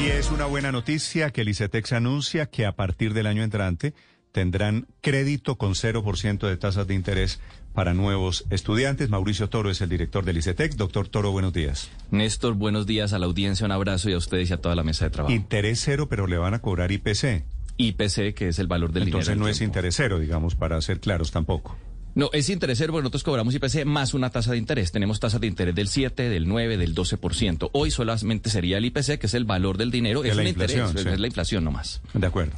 Y es una buena noticia que el ICETEX anuncia que a partir del año entrante tendrán crédito con 0% de tasas de interés para nuevos estudiantes. Mauricio Toro es el director del ICETEX. Doctor Toro, buenos días. Néstor, buenos días a la audiencia, un abrazo y a ustedes y a toda la mesa de trabajo. Interés cero, pero le van a cobrar IPC. IPC, que es el valor del Entonces dinero. no es interés cero, digamos, para ser claros tampoco. No, es interés cero porque nosotros cobramos IPC más una tasa de interés. Tenemos tasas de interés del 7, del 9, del 12%. Hoy solamente sería el IPC, que es el valor del dinero. De es la un inflación, interés, sí. es la inflación nomás. De acuerdo.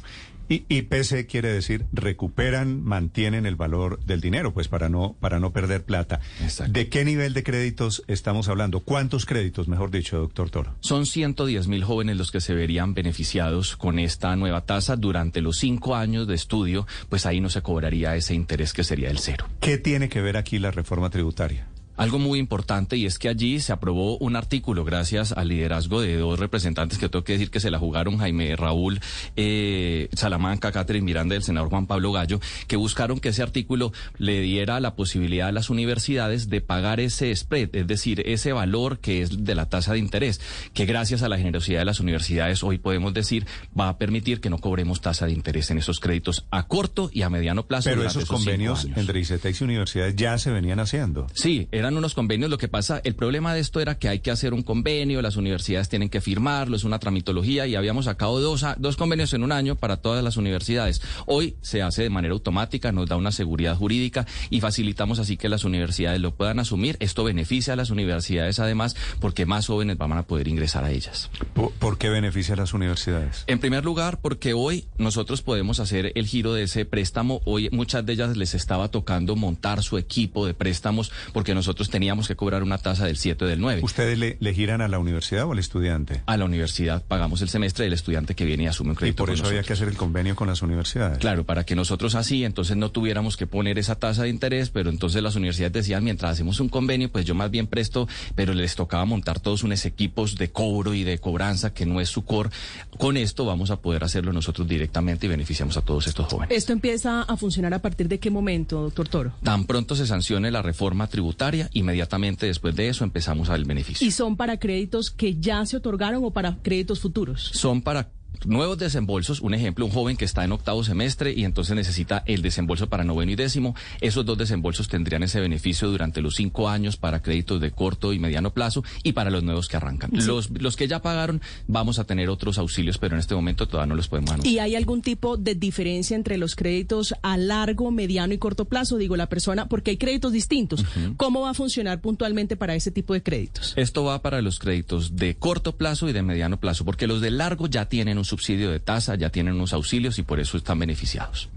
Y IPC quiere decir recuperan, mantienen el valor del dinero, pues para no para no perder plata. Exacto. ¿De qué nivel de créditos estamos hablando? ¿Cuántos créditos, mejor dicho, doctor Toro? Son 110 mil jóvenes los que se verían beneficiados con esta nueva tasa durante los cinco años de estudio, pues ahí no se cobraría ese interés que sería el cero. ¿Qué tiene que ver aquí la reforma tributaria? Algo muy importante y es que allí se aprobó un artículo gracias al liderazgo de dos representantes que tengo que decir que se la jugaron Jaime Raúl eh, Salamanca, Catherine Miranda y el senador Juan Pablo Gallo, que buscaron que ese artículo le diera la posibilidad a las universidades de pagar ese spread, es decir, ese valor que es de la tasa de interés, que gracias a la generosidad de las universidades hoy podemos decir va a permitir que no cobremos tasa de interés en esos créditos a corto y a mediano plazo. Pero esos convenios entre ICETEX y universidades ya se venían haciendo. Sí, eran unos convenios. Lo que pasa, el problema de esto era que hay que hacer un convenio, las universidades tienen que firmarlo, es una tramitología y habíamos sacado dos, dos convenios en un año para todas las universidades. Hoy se hace de manera automática, nos da una seguridad jurídica y facilitamos así que las universidades lo puedan asumir. Esto beneficia a las universidades además porque más jóvenes van a poder ingresar a ellas. ¿Por, por qué beneficia a las universidades? En primer lugar, porque hoy nosotros podemos hacer el giro de ese préstamo. Hoy muchas de ellas les estaba tocando montar su equipo de préstamos porque nosotros teníamos que cobrar una tasa del 7 o del 9. ¿Ustedes le, le giran a la universidad o al estudiante? A la universidad pagamos el semestre del estudiante que viene y asume un Y crédito por con eso había que hacer el convenio con las universidades. Claro, para que nosotros así, entonces no tuviéramos que poner esa tasa de interés, pero entonces las universidades decían, mientras hacemos un convenio, pues yo más bien presto, pero les tocaba montar todos unos equipos de cobro y de cobranza, que no es su core. Con esto vamos a poder hacerlo nosotros directamente y beneficiamos a todos estos jóvenes. ¿Esto empieza a funcionar a partir de qué momento, doctor Toro? Tan pronto se sancione la reforma tributaria, inmediatamente después de eso empezamos a ver el beneficio. ¿Y son para créditos que ya se otorgaron o para créditos futuros? son para nuevos desembolsos. Un ejemplo, un joven que está en octavo semestre y entonces necesita el desembolso para noveno y décimo. Esos dos desembolsos tendrían ese beneficio durante los cinco años para créditos de corto y mediano plazo y para los nuevos que arrancan. Los, los que ya pagaron, vamos a tener otros auxilios, pero en este momento todavía no los podemos anunciar. ¿Y hay algún tipo de diferencia entre los créditos a largo, mediano y corto plazo? Digo, la persona, porque hay créditos distintos. ¿Cómo va a funcionar puntualmente para ese tipo de créditos? Esto va para los créditos de corto plazo y de mediano plazo, porque los de largo ya tienen un subsidio de tasa, ya tienen unos auxilios y por eso están beneficiados.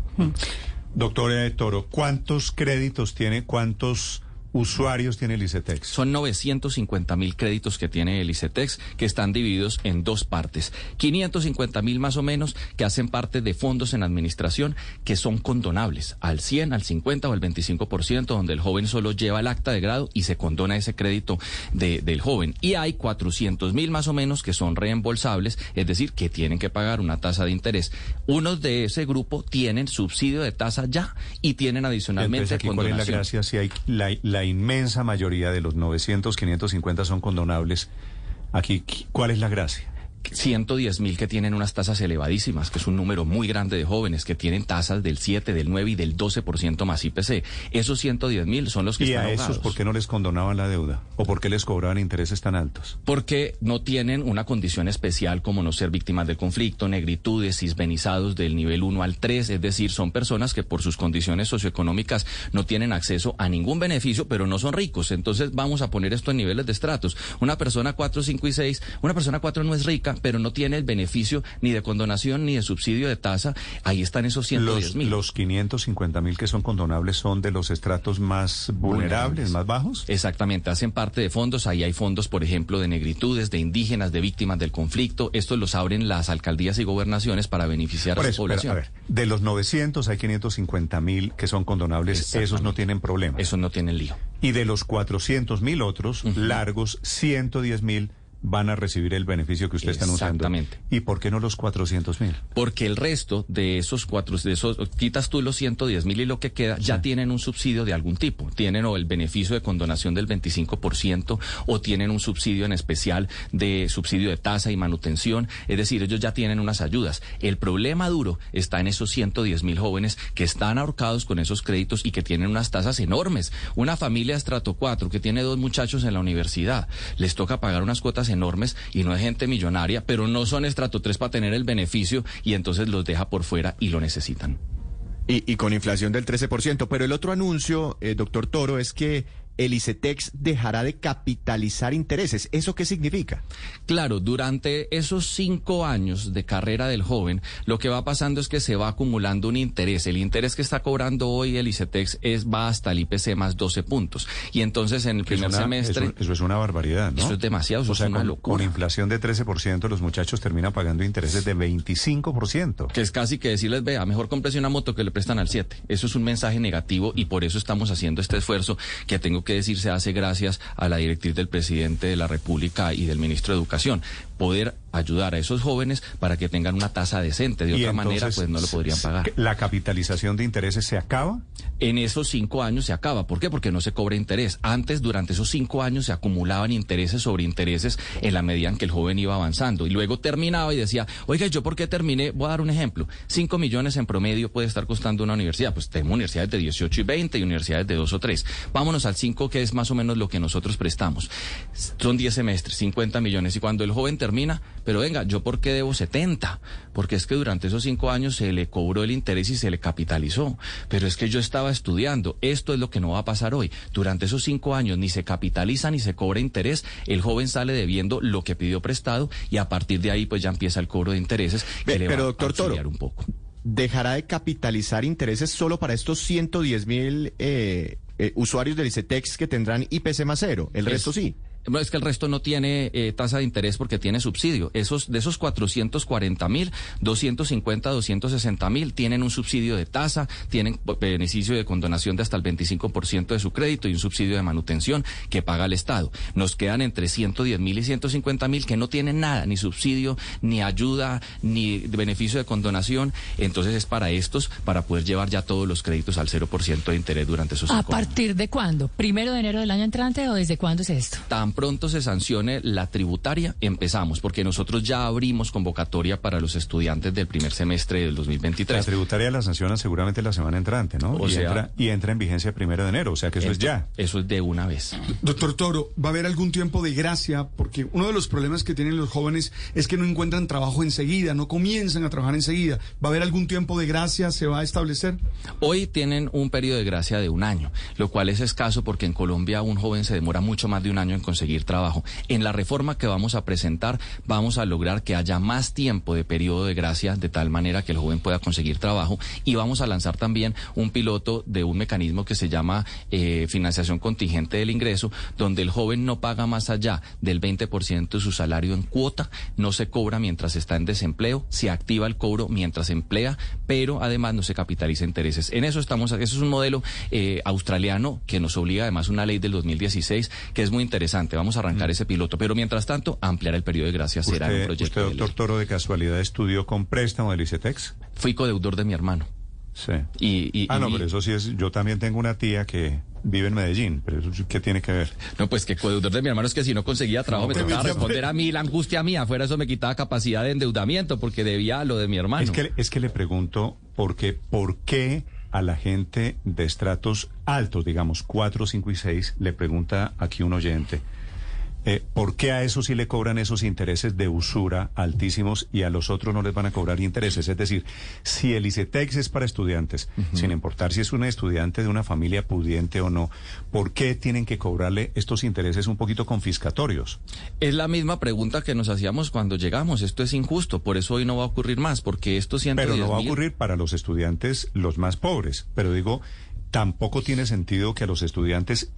Doctor eh, Toro, ¿cuántos créditos tiene, cuántos usuarios tiene el ICETEX? Son 950 mil créditos que tiene el ICETEX, que están divididos en dos partes. 550 mil más o menos que hacen parte de fondos en administración que son condonables al 100, al 50 o al 25%, donde el joven solo lleva el acta de grado y se condona ese crédito de- del joven. Y hay 400 mil más o menos que son reembolsables, es decir, que tienen que pagar una tasa de interés. Unos de ese grupo tienen subsidio de tasa ya y tienen adicionalmente Entonces, aquí, ¿cuál es la gracia? Si hay la, la inmensa mayoría de los 900, 550 son condonables, aquí, ¿cuál es la gracia? 110 mil que tienen unas tasas elevadísimas, que es un número muy grande de jóvenes que tienen tasas del 7, del 9 y del 12% más IPC. Esos 110 mil son los que ¿Y están a esos ahogados. por qué no les condonaban la deuda? ¿O por qué les cobraban intereses tan altos? Porque no tienen una condición especial como no ser víctimas del conflicto, negritudes, cisbenizados del nivel 1 al 3, es decir, son personas que por sus condiciones socioeconómicas no tienen acceso a ningún beneficio, pero no son ricos. Entonces vamos a poner esto en niveles de estratos. Una persona 4, 5 y 6, una persona 4 no es rica, pero no tiene el beneficio ni de condonación ni de subsidio de tasa. Ahí están esos 110 Los, mil. los 550 mil que son condonables son de los estratos más vulnerables, Vulnerables. más bajos. Exactamente, hacen parte de fondos. Ahí hay fondos, por ejemplo, de negritudes, de indígenas, de víctimas del conflicto. Estos los abren las alcaldías y gobernaciones para beneficiar Por a su eso, pero, población. a ver, de los 900 hay 550 mil que son condonables, esos no tienen problema. Esos no tienen lío. Y de los 400 mil otros largos, 110 mil van a recibir el beneficio que usted está anunciando. Exactamente. ¿Y por qué no los 400 mil? Porque el resto de esos cuatro, de esos, quitas tú los 110 mil y lo que queda, ya tienen un subsidio de algún tipo. Tienen o el beneficio de condonación del 25% o tienen un subsidio en especial de subsidio de tasa y manutención. Es decir, ellos ya tienen unas ayudas. El problema duro está en esos 110 mil jóvenes que están ahorcados con esos créditos y que tienen unas tasas enormes. Una familia estrato 4 que tiene dos muchachos en la universidad, les toca pagar unas cuotas enormes y no es gente millonaria, pero no son estrato 3 para tener el beneficio y entonces los deja por fuera y lo necesitan. Y, con inflación del 13%. Pero el otro anuncio, eh, doctor Toro, es que el ICETEX dejará de capitalizar intereses. ¿Eso qué significa? Claro, durante esos cinco años de carrera del joven, lo que va pasando es que se va acumulando un interés. El interés que está cobrando hoy el ICETEX es, va hasta el IPC más 12 puntos. Y entonces en el es primer una- semestre... Eso, eso es una barbaridad, ¿no? Eso es demasiado, eso o sea, es una con, locura. con inflación de 13%, los muchachos terminan pagando intereses de 25%. que es casi que decirles, vea, mejor cómprese una moto que le prestan al 7. Eso es un mensaje negativo y por eso estamos haciendo este esfuerzo que tengo que decir se hace gracias a la directriz del presidente de la República y del ministro de Educación. Poder ayudar a esos jóvenes para que tengan una tasa decente. De otra manera, pues no lo podrían pagar. ¿La capitalización de intereses se acaba? En esos cinco años se acaba. ¿Por qué? Porque no se cobra interés. Antes, durante esos cinco años, se acumulaban intereses sobre intereses en la medida en que el joven iba avanzando. Y luego terminaba y decía, oiga, ¿yo por qué terminé? Voy a dar un ejemplo. Cinco millones en promedio puede estar costando una universidad. Pues tenemos universidades de 18 y 20 y universidades de 2 o 3. Vámonos al 5, que es más o menos lo que nosotros prestamos. Son 10 semestres, 50 millones. Y cuando el joven termina, pero venga, ¿yo por qué debo 70? Porque es que durante esos cinco años se le cobró el interés y se le capitalizó. Pero es que yo estaba estudiando. Esto es lo que no va a pasar hoy. Durante esos cinco años ni se capitaliza ni se cobra interés. El joven sale debiendo lo que pidió prestado y a partir de ahí pues ya empieza el cobro de intereses que Ve, le pero, va doctor a Toro, un poco. ¿Dejará de capitalizar intereses solo para estos 110 mil eh, eh, usuarios del ICETEX que tendrán IPC más cero? El Es- resto sí. Es que el resto no tiene eh, tasa de interés porque tiene subsidio. Esos, de esos 440 mil, 250, 260 mil tienen un subsidio de tasa, tienen beneficio de condonación de hasta el 25% de su crédito y un subsidio de manutención que paga el Estado. Nos quedan entre 110 mil y 150 mil que no tienen nada, ni subsidio, ni ayuda, ni beneficio de condonación. Entonces es para estos, para poder llevar ya todos los créditos al 0% de interés durante esos ¿A años. partir de cuándo? ¿Primero de enero del año entrante o desde cuándo es esto? Tan pronto se sancione la tributaria, empezamos, porque nosotros ya abrimos convocatoria para los estudiantes del primer semestre del La 2023. tributaria la sancionan seguramente la semana entrante, ¿no? O y, sea- entra, y entra en vigencia el primero de enero, o sea que eso es ya. Eso es de una vez. Doctor Toro, ¿va a haber algún tiempo de gracia? Porque uno de los problemas que tienen los jóvenes es que no encuentran trabajo enseguida, no comienzan a trabajar enseguida. ¿Va a haber algún tiempo de gracia? ¿Se va a establecer? Hoy tienen un periodo de gracia de un año, lo cual es escaso porque en Colombia un joven se demora mucho más de un año en conseguir trabajo. En la reforma que vamos a presentar vamos a lograr que haya más tiempo de periodo de gracia de tal manera que el joven pueda conseguir trabajo y vamos a lanzar también un piloto de un mecanismo que se llama eh, financiación contingente del ingreso, donde el joven no paga más allá del 20% de su salario en cuota, no se cobra mientras está en desempleo, se activa el cobro mientras emplea, pero además no se capitaliza intereses. En eso estamos, eso es un modelo eh, australiano que nos obliga además una ley del 2016 que es muy interesante. Vamos a arrancar ese piloto, pero mientras tanto ampliar el periodo de gracia será un proyecto usted, doctor. Toro, de casualidad estudió con préstamo del ICETEX. Fui codeudor de mi hermano. Sí. Y, y- ah, no, y- pero eso sí es. Yo también tengo una tía que vive en Medellín, pero eso ¿qué tiene que ver? No, pues que codeudor de mi hermano es que si no conseguía trabajo me pero tocaba responder a mí la angustia mía. Fuera eso me quitaba capacidad de endeudamiento porque debía lo de mi hermano. Es que, es que le pregunto, porque, ¿por qué a la gente de estratos altos, digamos 4, 5 y 6, le pregunta aquí un oyente, eh, ¿por qué a esos sí le cobran esos intereses de usura altísimos y a los otros no les van a cobrar intereses? Es decir, si el ICETEX es para estudiantes, sin importar si es un estudiante de una familia pudiente o no, ¿por qué tienen que cobrarle estos intereses un poquito confiscatorios? Es la misma pregunta que nos hacíamos cuando llegamos. Esto es injusto, por eso hoy no va a ocurrir más, porque estos 110 Pero no va a ocurrir para los estudiantes los más pobres. Pero digo, tampoco tiene sentido que los estudiantes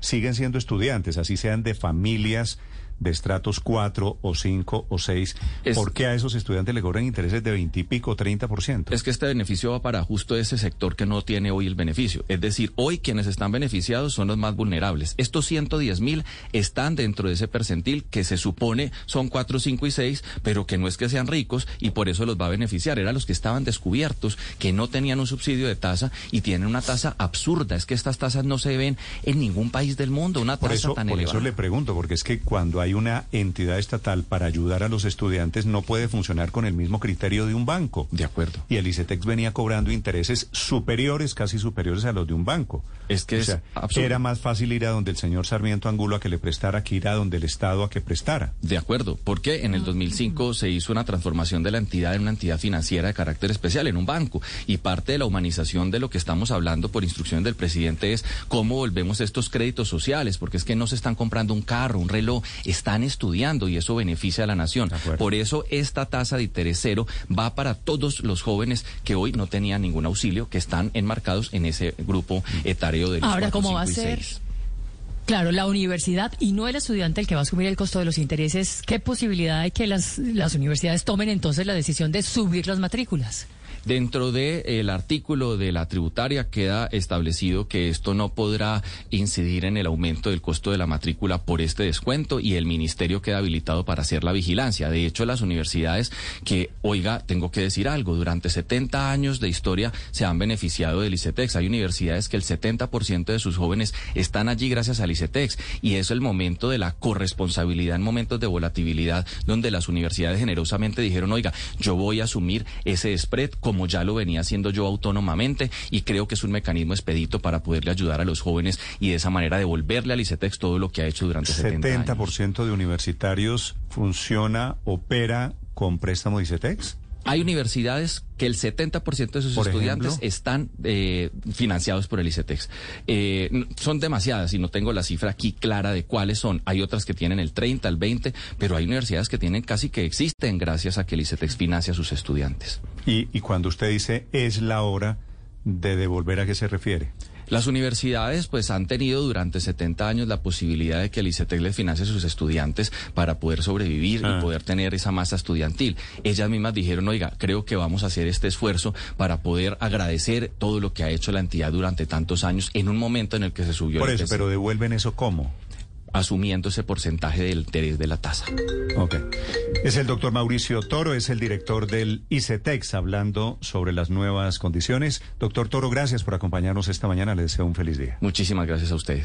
siguen siendo estudiantes, así sean de familias de estratos 4 o 5 o 6, Es- ¿por qué a esos estudiantes le cobran intereses de 20 y pico, 30%? Es que este beneficio va para justo ese sector que no tiene hoy el beneficio. Es decir, hoy quienes están beneficiados son los más vulnerables. Estos 110 mil están dentro de ese percentil que se supone son 4, 5 y 6, pero que no es que sean ricos y por eso los va a beneficiar. Eran los que estaban descubiertos, que no tenían un subsidio de tasa y tienen una tasa absurda. Es que estas tasas no se ven en ningún país del mundo, una Por tasa tan por elevada. eso le pregunto, porque es que cuando hay una entidad estatal para ayudar a los estudiantes no puede funcionar con el mismo criterio de un banco. De acuerdo. Y el ICETEX venía cobrando intereses superiores, casi superiores a los de un banco. Es que o sea, era más fácil ir a donde el señor Sarmiento Angulo a que le prestara que ir a donde el Estado a que prestara. De acuerdo, porque en el 2005 se hizo una transformación de la entidad en una entidad financiera de carácter especial, en un banco. Y parte de la humanización de lo que estamos hablando por instrucciones del presidente es cómo volvemos estos créditos sociales, porque es que no se están comprando un carro, un reloj, están estudiando y eso beneficia a la nación. Por eso esta tasa de interés cero va para todos los jóvenes que hoy no tenían ningún auxilio, que están enmarcados en ese grupo etario de los Ahora, ¿cómo va a ser? Claro, la universidad y no el estudiante el que va a asumir el costo de los intereses. ¿Qué posibilidad hay que las, las universidades tomen entonces la decisión de subir las matrículas? Dentro del artículo de la tributaria queda establecido que esto no podrá incidir en el aumento del costo de la matrícula por este descuento y el ministerio queda habilitado para hacer la vigilancia. De hecho, las universidades que, oiga, tengo que decir algo, durante 70 años de historia se han beneficiado del ICETEX. Hay universidades que el 70% de sus jóvenes están allí gracias al ICETEX y es el momento de la corresponsabilidad en momentos de volatilidad donde las universidades generosamente dijeron, oiga, yo voy a asumir ese spread como ya lo venía haciendo yo autónomamente y creo que es un mecanismo expedito para poderle ayudar a los jóvenes y de esa manera devolverle al ICETEX todo lo que ha hecho durante 70 años. 70% de universitarios funciona, opera con préstamo ICETEX. Hay universidades que el 70% de sus Por estudiantes ejemplo. están eh, financiados por el ICETEX. Eh, son demasiadas y no tengo la cifra aquí clara de cuáles son. Hay otras que tienen el 30, el 20, pero hay universidades que tienen casi que existen gracias a que el ICETEX financia a sus estudiantes. Y, y cuando usted dice es la hora de devolver, ¿a qué se refiere? Las universidades pues han tenido durante 70 años la posibilidad de que el ICETEX les financie a sus estudiantes para poder sobrevivir Ah. y poder tener esa masa estudiantil. Ellas mismas dijeron, oiga, creo que vamos a hacer este esfuerzo para poder agradecer todo lo que ha hecho la entidad durante tantos años en un momento en el que se subió Por el eso, pero devuelven eso cómo. Asumiendo ese porcentaje del interés de la tasa. Ok. Es el doctor Mauricio Toro, es el director del ICETEX, hablando sobre las nuevas condiciones. Doctor Toro, gracias por acompañarnos esta mañana. Le deseo un feliz día. Muchísimas gracias a ustedes.